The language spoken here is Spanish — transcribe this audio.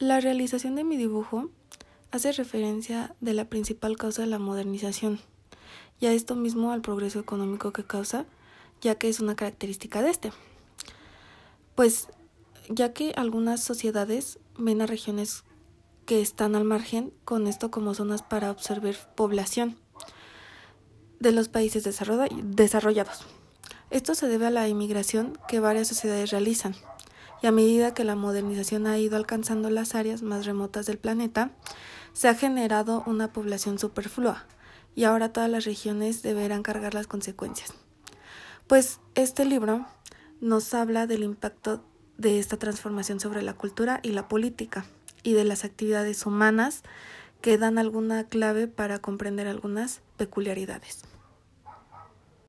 La realización de mi dibujo hace referencia de la principal causa de la modernización, y a esto mismo al progreso económico que causa, ya que es una característica de este. Pues ya que algunas sociedades ven a regiones que están al margen con esto como zonas para observar población de los países desarrollados. Esto se debe a la inmigración que varias sociedades realizan, y a medida que la modernización ha ido alcanzando las áreas más remotas del planeta, se ha generado una población superflua, y ahora todas las regiones deberán cargar las consecuencias. Pues este libro nos habla del impacto de esta transformación sobre la cultura y la política y de las actividades humanas que dan alguna clave para comprender algunas peculiaridades.